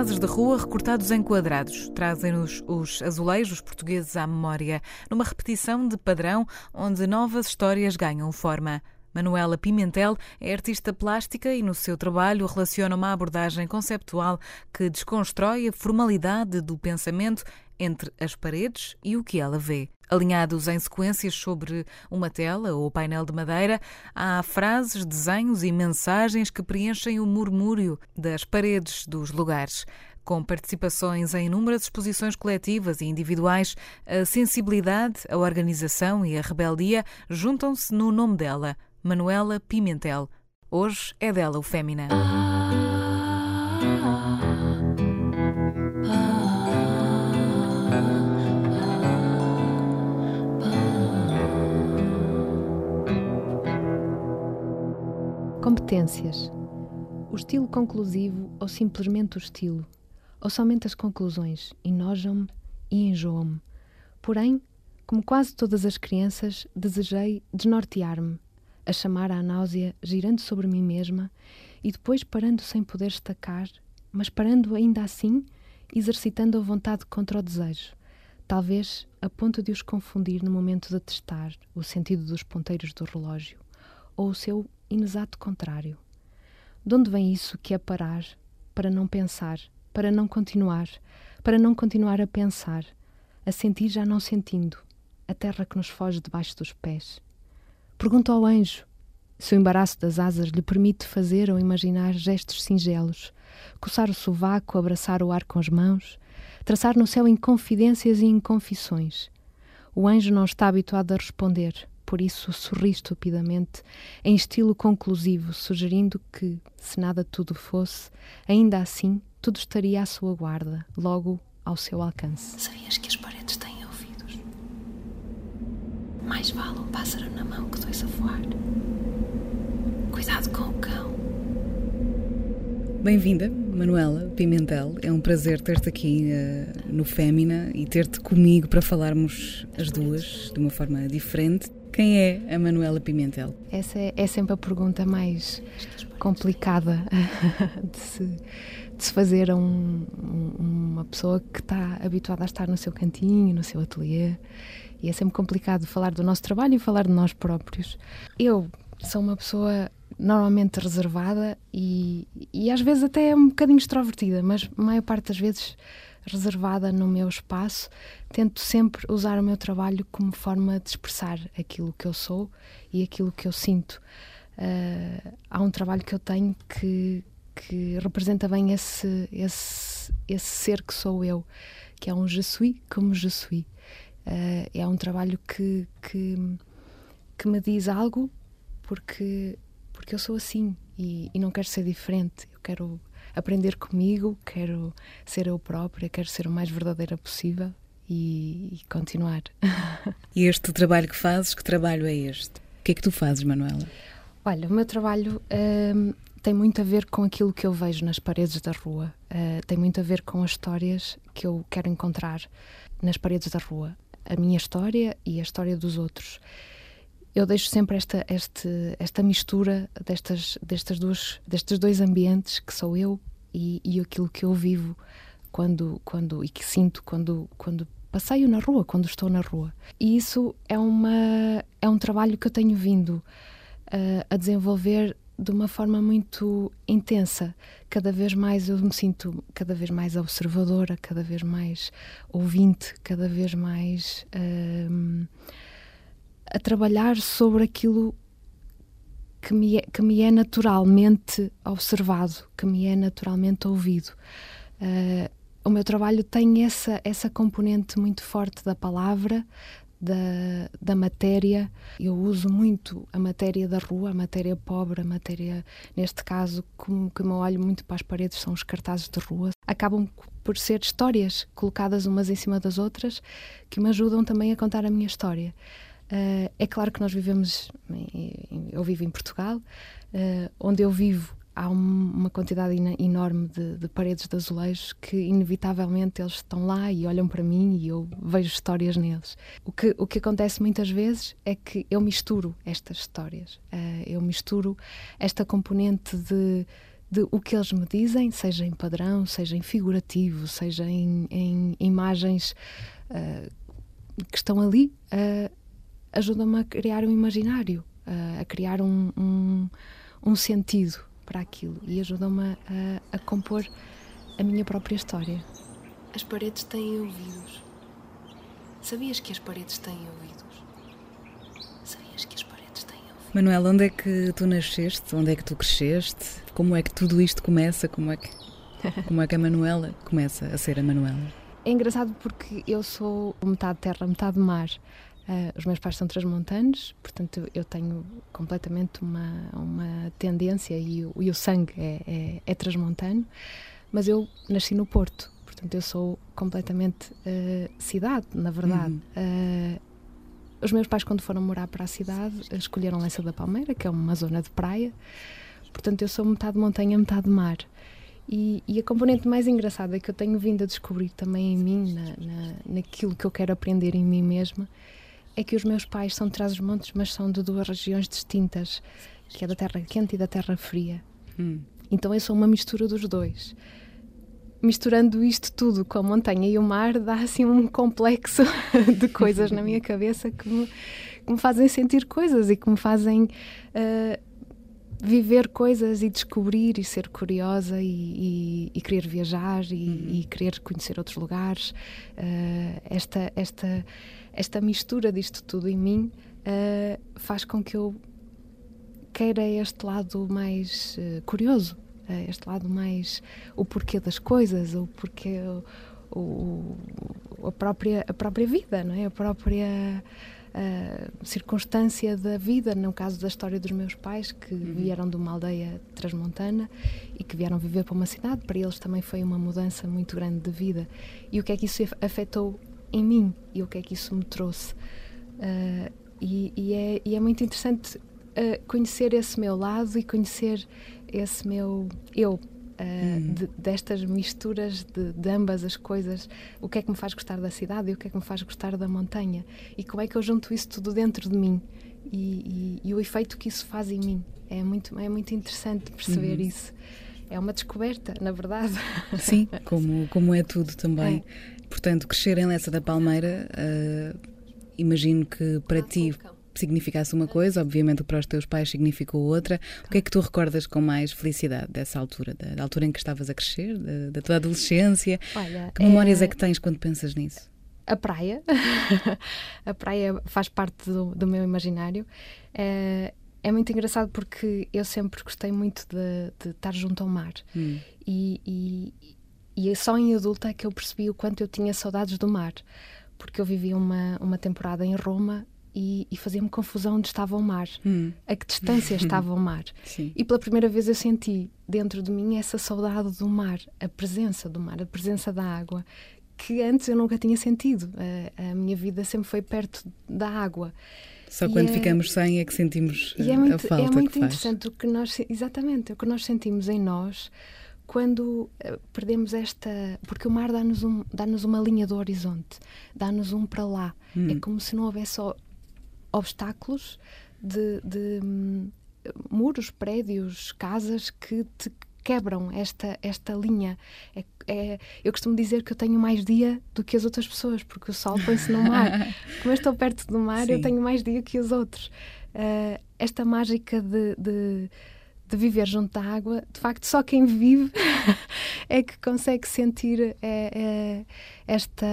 Cartazes de rua recortados em quadrados trazem-nos os azulejos portugueses à memória, numa repetição de padrão onde novas histórias ganham forma. Manuela Pimentel é artista plástica e no seu trabalho relaciona uma abordagem conceptual que desconstrói a formalidade do pensamento entre as paredes e o que ela vê. Alinhados em sequências sobre uma tela ou painel de madeira, há frases, desenhos e mensagens que preenchem o murmúrio das paredes dos lugares. Com participações em inúmeras exposições coletivas e individuais, a sensibilidade, a organização e a rebeldia juntam-se no nome dela, Manuela Pimentel. Hoje é dela o Fémina. Competências. O estilo conclusivo ou simplesmente o estilo, ou somente as conclusões, enojam-me e enjoam-me. Porém, como quase todas as crianças, desejei desnortear-me, a chamar à náusea, girando sobre mim mesma e depois parando sem poder estacar, mas parando ainda assim, exercitando a vontade contra o desejo, talvez a ponto de os confundir no momento de testar o sentido dos ponteiros do relógio ou o seu inexato contrário. De onde vem isso que é parar para não pensar, para não continuar, para não continuar a pensar, a sentir já não sentindo, a terra que nos foge debaixo dos pés? Pergunto ao anjo se o embaraço das asas lhe permite fazer ou imaginar gestos singelos, coçar o sovaco, abraçar o ar com as mãos, traçar no céu inconfidências e inconfissões. O anjo não está habituado a responder, por isso sorri estupidamente, em estilo conclusivo, sugerindo que, se nada tudo fosse, ainda assim tudo estaria à sua guarda, logo ao seu alcance. Sabias que as paredes têm? Mais vale um pássaro na mão que dois a voar. Cuidado com o cão. Bem-vinda, Manuela Pimentel. É um prazer ter-te aqui uh, no Fémina e ter-te comigo para falarmos as duas de uma forma diferente. Quem é a Manuela Pimentel? Essa é, é sempre a pergunta mais complicada de se, de se fazer a um, uma pessoa que está habituada a estar no seu cantinho, no seu ateliê. E é sempre complicado falar do nosso trabalho e falar de nós próprios. Eu sou uma pessoa normalmente reservada e, e às vezes até um bocadinho extrovertida, mas a maior parte das vezes reservada no meu espaço, tento sempre usar o meu trabalho como forma de expressar aquilo que eu sou e aquilo que eu sinto. Uh, há um trabalho que eu tenho que, que representa bem esse, esse, esse ser que sou eu, que é um je suis como je suis. Uh, é um trabalho que, que, que me diz algo porque, porque eu sou assim e, e não quero ser diferente. Eu quero aprender comigo, quero ser eu própria, quero ser o mais verdadeira possível e, e continuar. e este trabalho que fazes, que trabalho é este? O que é que tu fazes, Manuela? Olha, o meu trabalho hum, tem muito a ver com aquilo que eu vejo nas paredes da rua, uh, tem muito a ver com as histórias que eu quero encontrar nas paredes da rua. A minha história e a história dos outros eu deixo sempre esta, este, esta mistura destas, destas duas, destes dois ambientes que sou eu e, e aquilo que eu vivo quando, quando e que sinto quando, quando passeio na rua, quando estou na rua. E isso é, uma, é um trabalho que eu tenho vindo uh, a desenvolver de uma forma muito intensa. Cada vez mais eu me sinto cada vez mais observadora, cada vez mais ouvinte, cada vez mais. Uh, a trabalhar sobre aquilo que me, é, que me é naturalmente observado, que me é naturalmente ouvido. Uh, o meu trabalho tem essa, essa componente muito forte da palavra, da, da matéria. Eu uso muito a matéria da rua, a matéria pobre, a matéria, neste caso, como que me olho muito para as paredes, são os cartazes de rua. Acabam por ser histórias colocadas umas em cima das outras que me ajudam também a contar a minha história. Uh, é claro que nós vivemos, eu vivo em Portugal, uh, onde eu vivo há um, uma quantidade enorme de, de, paredes de azulejos que inevitavelmente eles estão lá e olham para mim e eu vejo histórias neles. O que, o que acontece muitas vezes é que eu misturo estas histórias, uh, eu misturo esta componente de, de o que eles me dizem, seja em padrão, seja em figurativo, seja em, em imagens uh, que estão ali, uh, ajuda-me a criar um imaginário, a criar um, um, um sentido para aquilo e ajudam-me a, a, compor a minha própria história. As paredes têm ouvidos. Sabias que as paredes têm ouvidos? Sabias que as paredes têm ouvidos? Manuel, onde é que tu nasceste? Onde é que tu cresceste? Como é que tudo isto começa? Como é que, como é que a Manuela começa a ser a Manuela? É engraçado porque eu sou metade terra, metade mar. Uh, os meus pais são transmontanos, portanto eu tenho completamente uma, uma tendência e o, e o sangue é, é, é, transmontano, mas eu nasci no Porto, portanto eu sou completamente uh, cidade, na verdade. Uhum. Uh, os meus pais, quando foram morar para a cidade, escolheram Lença da Palmeira, que é uma zona de praia, portanto eu sou metade montanha, metade mar. E, e, a componente mais engraçada que eu tenho vindo a descobrir também em mim, na, na, naquilo que eu quero aprender em mim mesma, é que os meus pais são de Trás-os-Montes, mas são de duas regiões distintas, que é da Terra Quente e da Terra Fria. Hum. Então eu sou uma mistura dos dois. Misturando isto tudo com a montanha e o mar, dá assim um complexo de coisas na minha cabeça que me, que me, fazem sentir coisas e que me fazem uh, viver coisas e descobrir e ser curiosa e, e, e querer viajar e, uhum. e, querer conhecer outros lugares. Uh, esta, esta, esta mistura disto tudo em mim uh, faz com que eu queira este lado mais uh, curioso, este lado mais o porquê das coisas, o porquê o, o, a própria a própria vida, não é? A própria uh, circunstância da vida, no caso da história dos meus pais, que uhum. vieram de uma aldeia transmontana e que vieram viver para uma cidade, para eles também foi uma mudança muito grande de vida. E o que é que isso afetou em mim e o que é que isso me trouxe? Uh, e, e, é, e, é, muito interessante uh, conhecer esse meu lado e conhecer esse meu eu uh, de, destas misturas de, de, ambas as coisas. O que é que me faz gostar da cidade e o que é que me faz gostar da montanha? E como é que eu junto isso tudo dentro de mim? E, e, e o efeito que isso faz em mim. É muito, é muito interessante perceber uhum. isso. É uma descoberta, na verdade. Sim, como, como é tudo também. Portanto, crescer em Lessa da Palmeira, uh, imagino que para ti significasse uma coisa, obviamente para os teus pais significou outra. O que é que tu recordas com mais felicidade dessa altura, da, da altura em que estavas a crescer, da, da tua adolescência? Olha, que memórias é... é que tens quando pensas nisso? A praia. a praia faz parte do, do meu imaginário. É, é, muito engraçado porque eu sempre gostei muito de, de estar junto ao mar. Hum. E, e, e só em adulta é que eu percebi o quanto eu tinha saudades do mar. Porque eu vivi uma, uma temporada em Roma e, e fazia-me confusão onde estava o mar, hum. a que distância estava o mar. Sim. E pela primeira vez eu senti dentro de mim essa saudade do mar, a presença do mar, a presença da água, que antes eu nunca tinha sentido. A, a minha vida sempre foi perto da água. Só e quando é, ficamos sem é que sentimos e é muito, a falta É muito que interessante o que nós, exatamente, o que nós sentimos em nós quando uh, perdemos esta. Porque o mar dá-nos um, dá uma linha do horizonte, dá-nos um para lá. Hum. É como se não houvesse só obstáculos de, de hum, muros, prédios, casas que te quebram esta, esta linha. É, é, eu costumo dizer que eu tenho mais dia do que as outras pessoas, porque o sol põe-se no mar. Como eu estou perto do mar, Sim. eu tenho mais dia que os outros. Uh, esta mágica de, de de viver junto da água, de facto, só quem vive é que consegue sentir é, é, esta,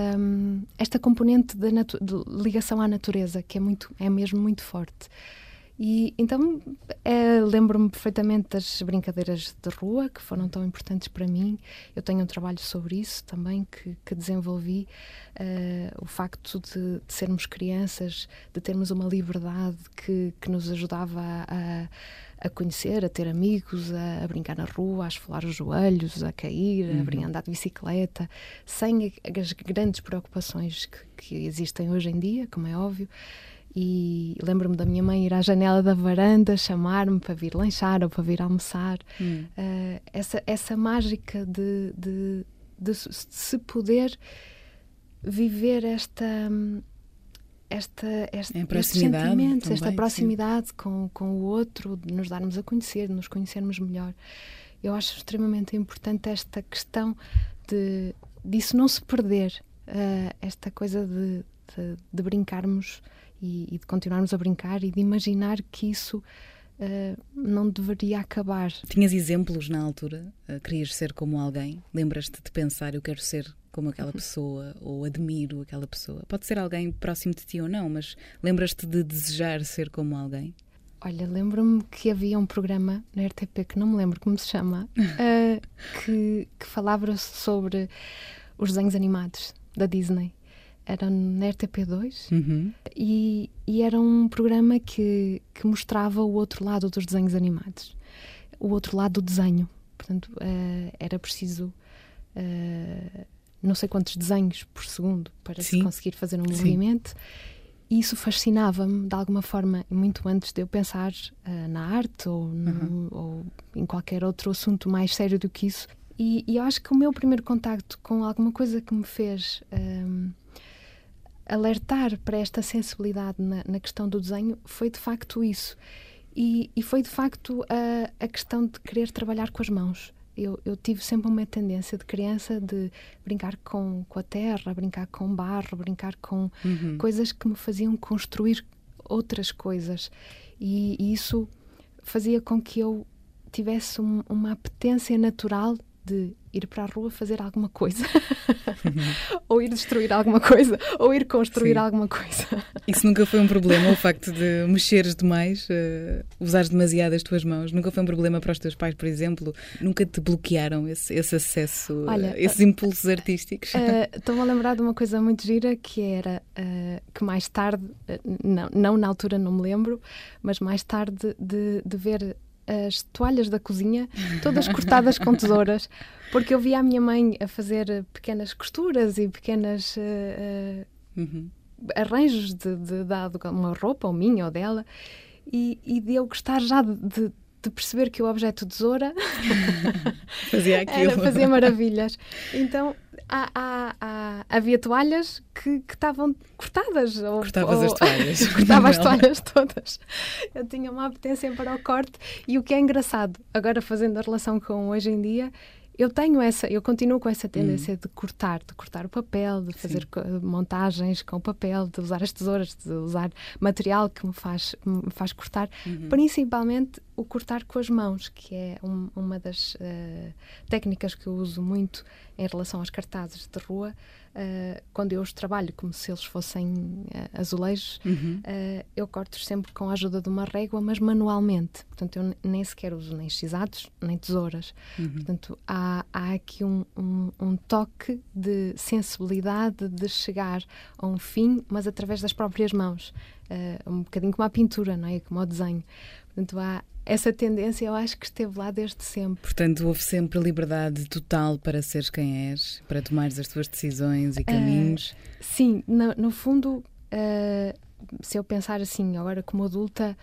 esta componente de, de, ligação à natureza, que é, muito, é mesmo muito forte. E então é, lembro-me perfeitamente das brincadeiras de rua que foram tão importantes para mim. Eu tenho um trabalho sobre isso também que, que desenvolvi. Uh, o facto de, de, sermos crianças, de termos uma liberdade que, que nos ajudava a, a conhecer, a ter amigos, a, a, brincar na rua, a esfolar os joelhos, a cair, uhum. a andar de bicicleta, sem as grandes preocupações que, que existem hoje em dia, como é óbvio. E lembro-me da minha mãe ir à janela da varanda, chamar-me para vir lanchar ou para vir almoçar. Hum. Uh, essa, essa mágica de, de, de, se poder viver esta. Esta, esta, proximidade também, esta proximidade com, com o outro, de nos darmos a conhecer, de nos conhecermos melhor. Eu acho extremamente importante esta questão de disso não se perder, uh, esta coisa de, de, de brincarmos e, e, de continuarmos a brincar e de imaginar que isso uh, não deveria acabar. Tinhas exemplos na altura? Uh, querias ser como alguém? Lembras-te de pensar, eu quero ser como aquela uhum. pessoa ou admiro aquela pessoa? Pode ser alguém próximo de ti ou não, mas lembras-te de desejar ser como alguém? Olha, lembro-me que havia um programa na RTP que não me lembro como se chama, uh, que, que falava sobre os desenhos animados da Disney era na RTP2 uhum. e, e, era um programa que, que mostrava o outro lado dos desenhos animados, o outro lado do desenho. Portanto, uh, era preciso uh, não sei quantos desenhos por segundo para Sim. se conseguir fazer um Sim. movimento. E isso fascinava-me de alguma forma, muito antes de eu pensar uh, na arte ou, no, uhum. ou, em qualquer outro assunto mais sério do que isso. E, e, eu acho que o meu primeiro contacto com alguma coisa que me fez alertar para esta sensibilidade na, na, questão do desenho foi de facto isso. E, e foi de facto a, a, questão de querer trabalhar com as mãos. Eu, eu, tive sempre uma tendência de criança de brincar com, com a terra, brincar com barro, brincar com uhum. coisas que me faziam construir outras coisas. E, e isso fazia com que eu tivesse um, uma apetência natural de ir para a rua fazer alguma coisa, ou ir destruir alguma coisa, ou ir construir Sim. alguma coisa. Isso nunca foi um problema, o facto de mexeres demais, uh, usares demasiado as tuas mãos, nunca foi um problema para os teus pais, por exemplo? Nunca te bloquearam esse, esse acesso, Olha, uh, esses impulsos artísticos? Estou-me a lembrar de uma coisa muito gira que era que mais tarde, não, não na altura não me lembro, mas mais tarde de, de ver as toalhas da cozinha todas cortadas com tesouras, porque eu via a minha mãe a fazer pequenas costuras e pequenas uh, uh, uhum. arranjos de, de, de, uma roupa, ou minha ou dela, e, e de eu gostar já de, de de perceber que o objeto tesoura fazia aquilo. Era, fazia maravilhas. Então há, há, há, havia toalhas que, que estavam cortadas. Ou, Cortavas ou, as toalhas. cortava as toalhas todas. Eu tinha uma apetência para o corte e o que é engraçado, agora fazendo a relação com hoje em dia, eu tenho essa, eu continuo com essa tendência hum. de cortar, de cortar o papel, de fazer Sim. montagens com papel, de usar as tesouras, de usar material que me faz, me faz cortar, uhum. principalmente o cortar com as mãos, que é um, uma das uh, técnicas que eu uso muito em relação aos cartazes de rua, uh, quando eu os trabalho como se eles fossem uh, azulejos, uhum. uh, eu corto sempre com a ajuda de uma régua, mas manualmente. Portanto, eu nem sequer uso nem chisados, nem tesouras. Uhum. Portanto, há, há aqui um, um, um, toque de sensibilidade de chegar a um fim, mas através das próprias mãos. um bocadinho como a pintura, não é? Como o desenho. Portanto, há essa tendência eu acho que esteve lá desde sempre. Portanto, houve sempre liberdade total para seres quem és, para tomares as tuas decisões e caminhos. Uh, sim, no, no fundo, uh, se eu pensar assim, agora como adulta,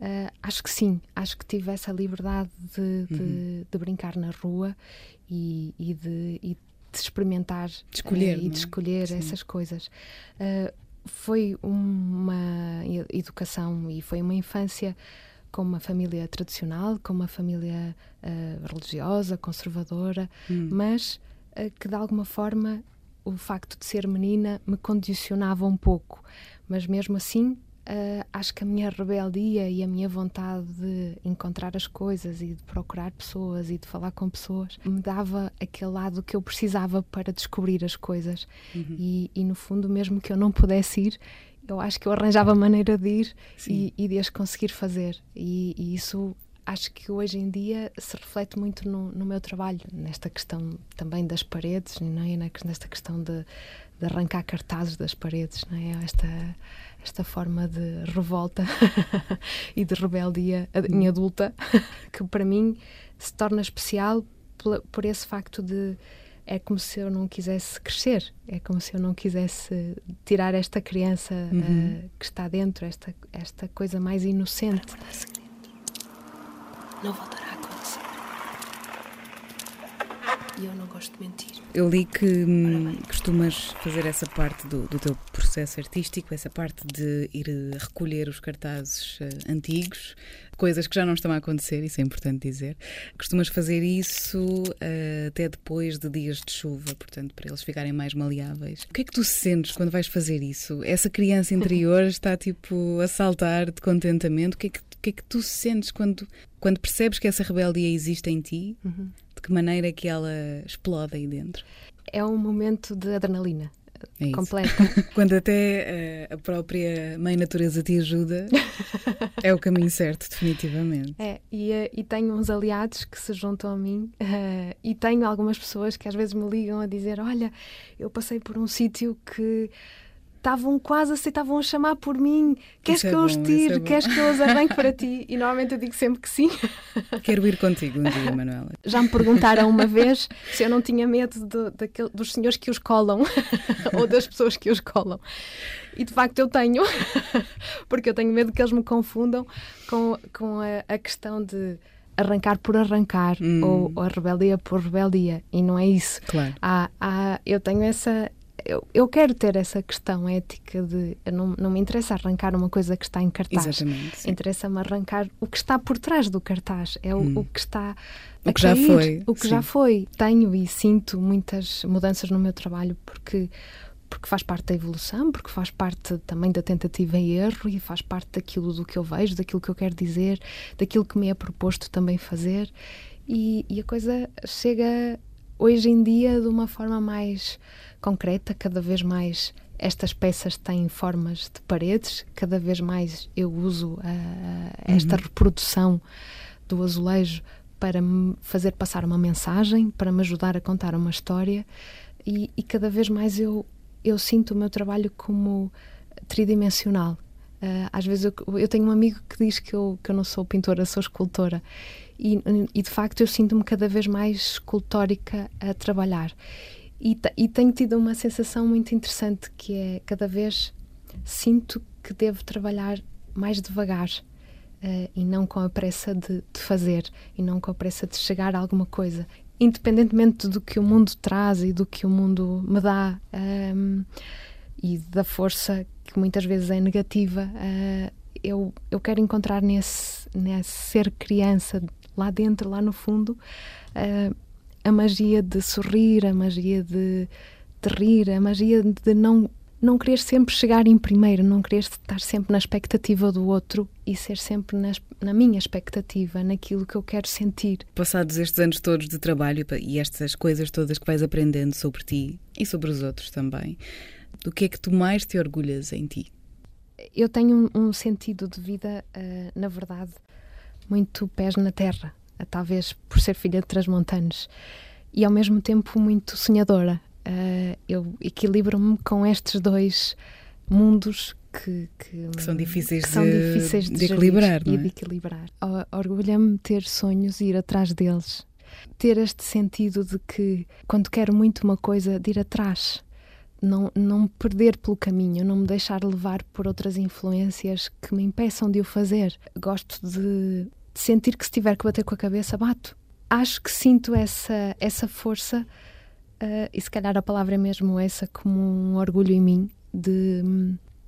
uh, acho que sim, acho que tive essa liberdade de, de, uhum. de brincar na rua e, e, de, e de, experimentar de escolher, e de é? escolher sim. essas coisas. foi uma educação e foi uma infância com uma família tradicional, com uma família uh, religiosa, conservadora, hum. mas uh, que de alguma forma o facto de ser menina me condicionava um pouco. Mas mesmo assim, uh, acho que a minha rebeldia e a minha vontade de encontrar as coisas e de procurar pessoas e de falar com pessoas me dava aquele lado que eu precisava para descobrir as coisas. Uhum. E, e no fundo, mesmo que eu não pudesse ir, eu acho que eu arranjava maneira de ir e, e, de as conseguir fazer. E, e, isso acho que hoje em dia se reflete muito no, no, meu trabalho, nesta questão também das paredes, não é? nesta questão de, de arrancar cartazes das paredes, não é? esta, esta forma de revolta e de rebeldia em adulta, que para mim se torna especial por, por esse facto de é como se eu não quisesse crescer, é como se eu não quisesse tirar esta criança uhum. uh, que está dentro, esta, esta coisa mais inocente. Não voltará a acontecer. E eu não gosto de mentir. Eu li que hum, costumas fazer essa parte do, do, teu processo artístico, essa parte de ir recolher os cartazes uh, antigos, coisas que já não estão a acontecer, isso é importante dizer. Costumas fazer isso uh, até depois de dias de chuva, portanto, para eles ficarem mais maleáveis. O que é que tu sentes quando vais fazer isso? Essa criança interior está tipo a saltar de contentamento? O que é que, o que, é que tu sentes quando, quando percebes que essa rebeldia existe em ti? Uhum de que maneira é que ela explode aí dentro? É um momento de adrenalina. É completa. Quando até uh, a própria Mãe Natureza te ajuda, é o caminho certo, definitivamente. É, e, uh, e tenho uns aliados que se juntam a mim uh, e tenho algumas pessoas que às vezes me ligam a dizer: Olha, eu passei por um sítio que estavam quase aceitavam a chamar por mim. Queres é que eu os tire? É Queres que eu os arranque para ti? E normalmente eu digo sempre que sim. Quero ir contigo um dia, Manuela. Já me perguntaram uma vez se eu não tinha medo de, daquele, dos senhores que os colam ou das pessoas que os colam. E de facto eu tenho, porque eu tenho medo que eles me confundam com, com a, a questão de arrancar por arrancar hum. ou, ou, a rebeldia por rebeldia e não é isso. Claro. Há, há, eu tenho essa eu, eu quero ter essa questão ética de não, não me interessa arrancar uma coisa que está em cartaz. Exatamente. Interessa-me arrancar o que está por trás do cartaz. É o, hum. o que está. O que cair, já foi. O que sim. já foi. Tenho e sinto muitas mudanças no meu trabalho porque porque faz parte da evolução, porque faz parte também da tentativa e erro e faz parte daquilo do que eu vejo, daquilo que eu quero dizer, daquilo que me é proposto também fazer. E, e a coisa chega hoje em dia de uma forma mais concreta, cada vez mais estas peças têm formas de paredes, cada vez mais eu uso uh, esta uhum. reprodução do azulejo para me fazer passar uma mensagem, para me ajudar a contar uma história e, e cada vez mais eu, eu sinto o meu trabalho como tridimensional. Uh, às vezes eu, eu, tenho um amigo que diz que eu, que eu não sou pintora, sou escultora e, e de facto eu sinto-me cada vez mais escultórica a trabalhar e, e tenho tido uma sensação muito interessante que é cada vez sinto que devo trabalhar mais devagar uh, e não com a pressa de, de, fazer e não com a pressa de chegar a alguma coisa, independentemente do que o mundo traz e do que o mundo me dá um, ehm, e da força que muitas vezes é negativa. Uh, eu, eu quero encontrar nesse, nesse ser criança lá dentro, lá no fundo, uh, a magia de sorrir, a magia de, de rir, a magia de não não querer sempre chegar em primeiro, não querer estar sempre na expectativa do outro e ser sempre nas, na minha expectativa, naquilo que eu quero sentir. Passados estes anos todos de trabalho e estas coisas todas que vais aprendendo sobre ti e sobre os outros também, do que é que tu mais te orgulhas em ti? Eu tenho um, um sentido de vida, uh, na verdade, muito pés na terra talvez por ser filha de transmontanos, e ao mesmo tempo muito sonhadora. Uh, eu equilibro-me com estes dois mundos que, que, que são difíceis, que de, são difíceis de, de equilibrar. E de equilibrar. Orgulha-me ter sonhos e ir atrás deles. Ter este sentido de que, quando quero muito uma coisa, de ir atrás. Não, não me perder pelo caminho, não me deixar levar por outras influências que me impeçam de o fazer. Gosto de de sentir que se tiver que bater com a cabeça, bato. Acho que sinto essa, essa força, uh, e se calhar a palavra é mesmo essa, como um orgulho em mim, de,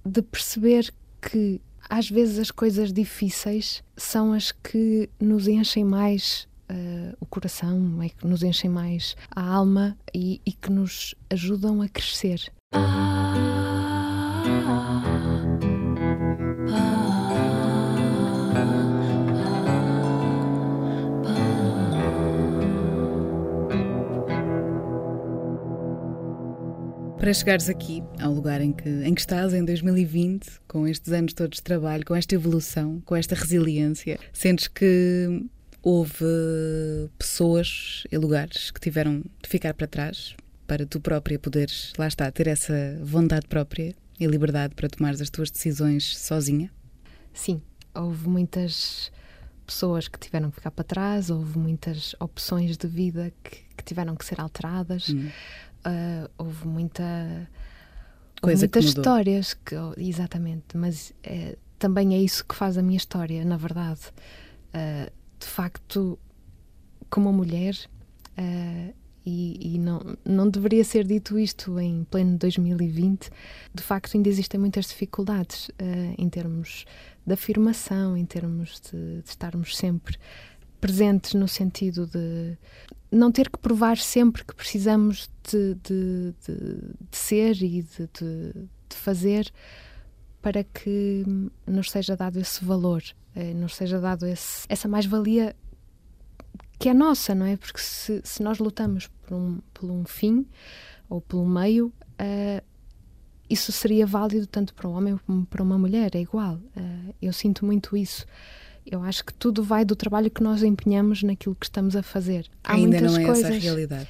de perceber que às vezes as coisas difíceis são as que nos enchem mais uh, o coração, é que nos enchem mais a alma e, e que nos ajudam a crescer. Ah. Para chegares aqui, ao lugar em que, em que estás em 2020, com estes anos todos de trabalho, com esta evolução, com esta resiliência, sentes que houve pessoas e lugares que tiveram de ficar para trás para tu própria poderes, lá está, ter essa vontade própria e liberdade para tomares as tuas decisões sozinha? Sim, houve muitas pessoas que tiveram que ficar para trás, houve muitas opções de vida que, que que tiveram que ser alteradas. Hum. Uh, houve muita. Coisa muitas que histórias que exatamente mas é, também é isso que faz a minha história na verdade Uh, de facto como mulher uh, e, e, não, não deveria ser dito isto em pleno 2020 de facto ainda existem muitas dificuldades uh, em termos de afirmação em termos de, de estarmos sempre presentes no sentido de não ter que provar sempre que precisamos de, de, de, de ser e de, fazer para que nos seja dado esse valor, eh, nos seja dado esse, essa mais-valia que é nossa, não é? Porque se, se nós lutamos por um, por um fim ou um meio, uh, isso seria válido tanto para um homem como para uma mulher, é igual. Uh, eu sinto muito isso. Eu acho que tudo vai do trabalho que nós empenhamos naquilo que estamos a fazer. Há Ainda não é coisas... essa a realidade.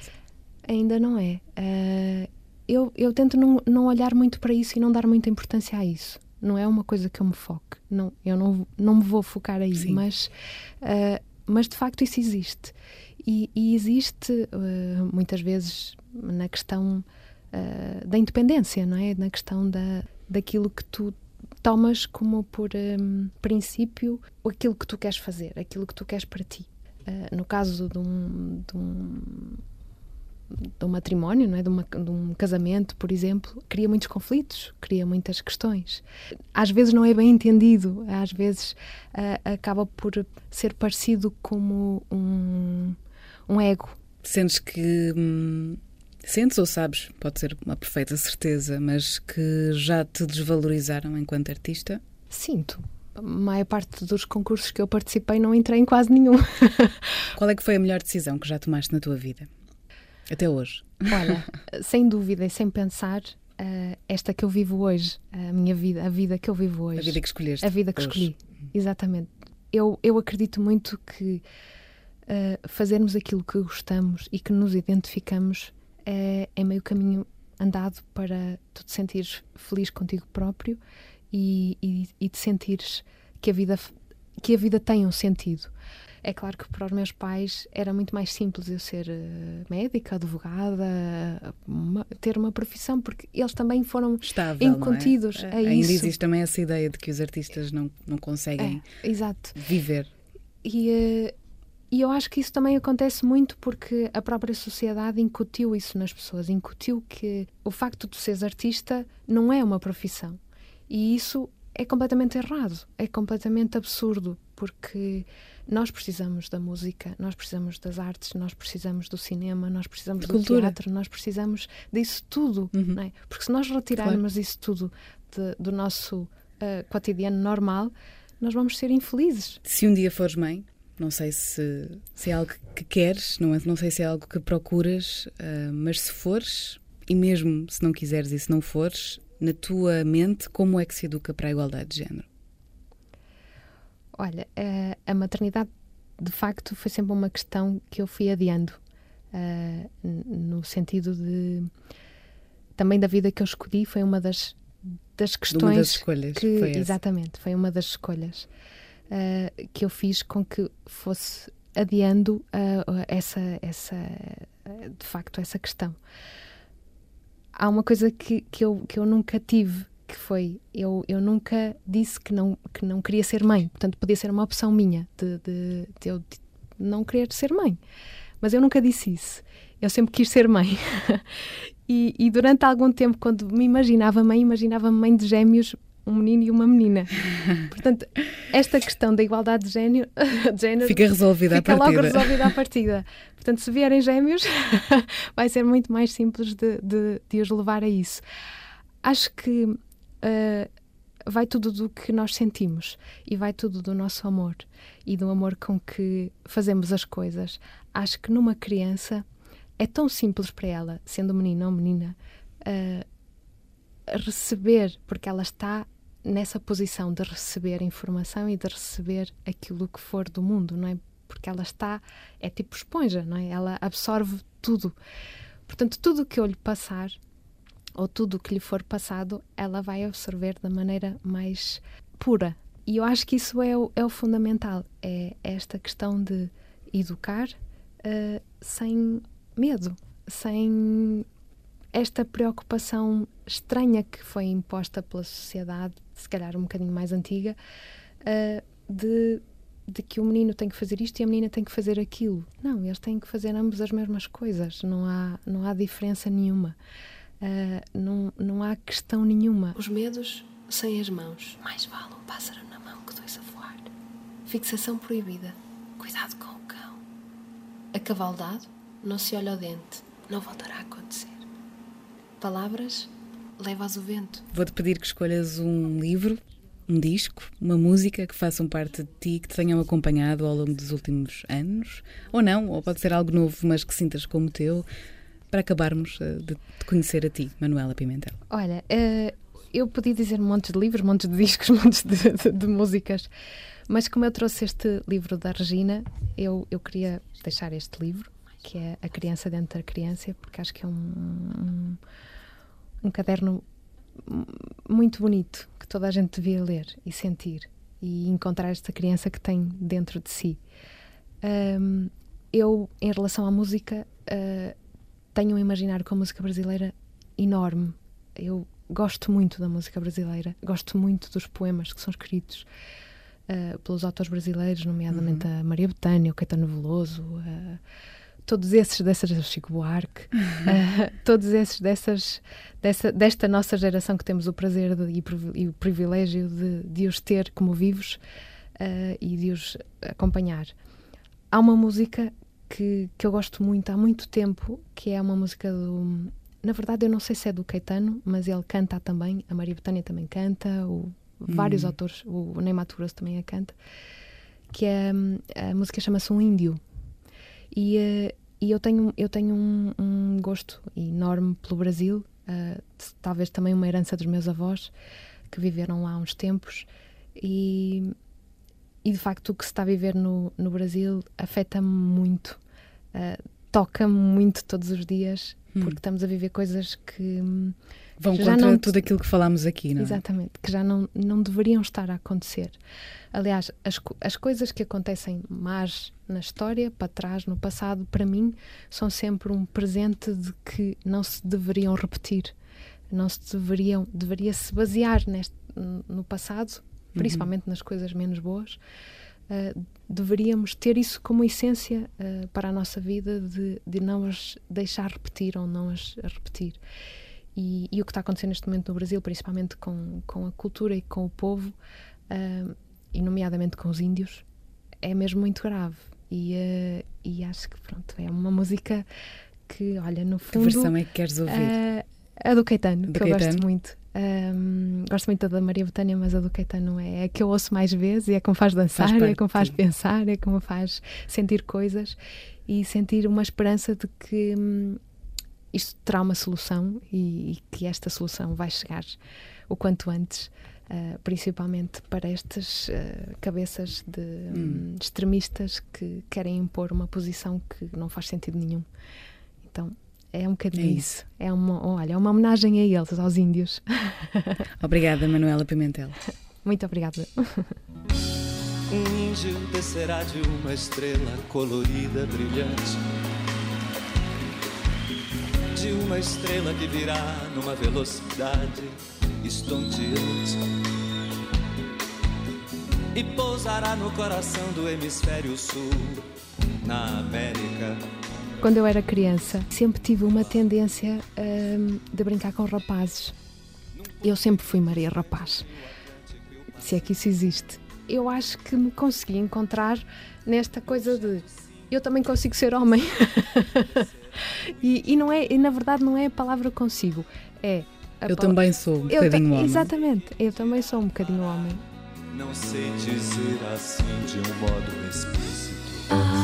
Ainda não é. Uh, eu, eu tento não, não olhar muito para isso e não dar muita importância a isso. Não é uma coisa que eu me foque. Não, eu não, não me vou focar aí, Sim. mas, uh, mas de facto isso existe. E, e existe uh, muitas vezes na questão da independência, não é? Na questão da, daquilo que tu tomas como por um, princípio aquilo que tu queres fazer, aquilo que tu queres para ti. Uh, no caso de um, de um, de um matrimónio, não é? de, uma, de, um casamento, por exemplo, cria muitos conflitos, cria muitas questões. Às vezes não é bem entendido, às vezes uh, acaba por ser parecido como um, um ego. Sentes que. Hum Sentes ou sabes, pode ser uma perfeita certeza, mas que já te desvalorizaram enquanto artista? Sinto. A maior parte dos concursos que eu participei não entrei em quase nenhum. Qual é que foi a melhor decisão que já tomaste na tua vida? Até hoje. Olha, sem dúvida e sem pensar, uh, esta que eu vivo hoje, a minha vida, a vida que eu vivo hoje. A vida que escolheste. A vida que hoje. escolhi, exatamente. Eu, eu acredito muito que uh, fazermos aquilo que gostamos e que nos identificamos é, é meio caminho andado para tu te sentires feliz contigo próprio e, e, e te sentires que a vida que a vida tem um sentido. É claro que para os meus pais era muito mais simples eu ser uh, médica, advogada, uma, ter uma profissão, porque eles também foram Estável, incontidos é? a Ainda isso. existe também essa ideia de que os artistas não, não conseguem é, exato. viver. E, uh, e eu acho que isso também acontece muito porque a própria sociedade incutiu isso nas pessoas, incutiu que o facto de seres artista não é uma profissão. E isso é completamente errado, é completamente absurdo, porque nós precisamos da música, nós precisamos das artes, nós precisamos do cinema, nós precisamos do teatro, nós precisamos disso tudo, uhum. é? Porque se nós retirarmos claro. isso tudo de, do nosso uh, cotidiano normal, nós vamos ser infelizes. Se um dia fores mãe, não sei se, se é algo que queres, não, é, não sei se é algo que procuras, uh, mas se fores, e mesmo se não quiseres e se não fores, na tua mente, como é que se educa para a igualdade de género? Olha, uh, a maternidade de facto foi sempre uma questão que eu fui adiando, uh, no sentido de também da vida que eu escolhi, foi uma das, das questões. Uma das escolhas. Que, foi exatamente, foi uma das escolhas uh, que eu fiz com que fosse adiando uh, essa, essa, de facto, essa questão. Há uma coisa que, que, eu, que eu nunca tive, que foi, eu, eu nunca disse que não, que não queria ser mãe, portanto podia ser uma opção minha de, de, de eu de não querer ser mãe, mas eu nunca disse isso. Eu sempre quis ser mãe. e, e durante algum tempo, quando me imaginava mãe, imaginava-me mãe de gêmeos um menino e uma menina. Portanto, esta questão da igualdade de género, de género fica resolvida fica à partida. logo resolvida à partida. Portanto, se vierem gêmeos, vai ser muito mais simples de, de, de os levar a isso. Acho que uh, vai tudo do que nós sentimos e vai tudo do nosso amor e do amor com que fazemos as coisas. Acho que numa criança é tão simples para ela, sendo menino ou menina, uh, receber, porque ela está nessa posição de receber informação e de receber aquilo que for do mundo, não é? Porque ela está, é tipo esponja, não é? Ela absorve tudo. Portanto, tudo o que eu lhe passar, ou tudo o que lhe for passado, ela vai absorver da maneira mais pura. E eu acho que isso é o, é o fundamental, é esta questão de educar uh, sem medo, sem esta preocupação estranha que foi imposta pela sociedade, se calhar um bocadinho mais antiga, uh, de, de que o menino tem que fazer isto e a menina tem que fazer aquilo. Não, eles têm que fazer ambos as mesmas coisas, não há, não há diferença nenhuma. Uh, não, não há questão nenhuma. Os medos sem as mãos. Mais vale um pássaro na mão que dois a voar. Fixação proibida. Cuidado com o cão. A cavaldade não se olha ao dente. Não voltará a acontecer. Palavras levas o vento. Vou-te pedir que escolhas um livro, um disco, uma música que façam parte de ti, que te tenham acompanhado ao longo dos últimos anos, ou não, ou pode ser algo novo, mas que sintas como teu, para acabarmos eh, de te conhecer a ti, Manuela Pimentel. Olha, uh, eu podia dizer montes de livros, montes de discos, montes de, de, de, músicas, mas como eu trouxe este livro da Regina, eu, eu queria deixar este livro, que é A Criança Dentro da Criança, porque acho que é um, um um caderno muito bonito que toda a gente devia ler e sentir e encontrar esta criança que tem dentro de si. Um, eu, em relação à música, uh, tenho um imaginário com a música brasileira enorme. Eu gosto muito da música brasileira, gosto muito dos poemas que são escritos uh, pelos autores brasileiros, nomeadamente uhum. a Maria Bethânia, o Caetano Veloso. Uh, todos esses dessas Chico Buarque, uh, todos esses dessas dessa, desta nossa geração que temos o prazer de, e, e, o privilégio de, de, os ter como vivos uh, e de os acompanhar. Há uma música que, que eu gosto muito há muito tempo, que é uma música do. Na verdade, eu não sei se é do Caetano, mas ele canta também, a Maria Betânia também canta, o, vários hum. autores, o Ney Maturas também a canta, que é, a música chama-se Um Índio. E, uh, e eu tenho, eu tenho um, um gosto enorme pelo Brasil, uh, talvez também uma herança dos meus avós, que viveram lá há uns tempos. E, e de facto, o que se está a viver no, no Brasil afeta-me muito, uh, toca-me muito todos os dias, hum. porque estamos a viver coisas que. Vão contra não, tudo aquilo que falámos aqui, não é? Exatamente, que já não, não deveriam estar a acontecer. Aliás, as, as coisas que acontecem mais na história, para trás, no passado, para mim, são sempre um presente de que não se deveriam repetir. Não se deveriam, deveria se basear neste, no passado, uhum. principalmente uhum. nas coisas menos boas. Uh, deveríamos ter isso como essência uh, para a nossa vida de, de não as deixar repetir ou não as repetir. E, e, o que está acontecendo neste momento no Brasil, principalmente com, com a cultura e com o povo, uh, e nomeadamente com os índios, é mesmo muito grave. E, uh, e acho que pronto, é uma música que, olha, no fundo. Que versão é que queres ouvir? Uh, a do Caetano, do que Caetano? eu gosto muito. Um, gosto muito da Maria Betânia, mas a do Caetano é a que eu ouço mais vezes e é que me faz dançar, faz é que me faz pensar, é que me faz sentir coisas e sentir uma esperança de que hum, isto terá uma solução e, e, que esta solução vai chegar o quanto antes. Uh, principalmente para estas uh, cabeças de hum. um, extremistas que querem impor uma posição que não faz sentido nenhum. Então é um bocadinho é isso. É uma, olha, é uma homenagem a eles, aos índios. Obrigada, Manuela Pimentel. Muito obrigada. Um índio descerá de uma estrela colorida, brilhante. De uma estrela que virá numa velocidade estonteante e pousará no coração do hemisfério sul, na América. Quando eu era criança, sempre tive uma tendência hum, de brincar com rapazes. Eu sempre fui Maria Rapaz, se é que isso existe. Eu acho que me consegui encontrar nesta coisa de eu também consigo ser homem. e, e, não é, e na verdade não é a palavra consigo, é eu também sou um bocadinho homem. Exatamente, eu também sou um bocadinho homem. Não sei dizer assim de um modo explícito. Ah.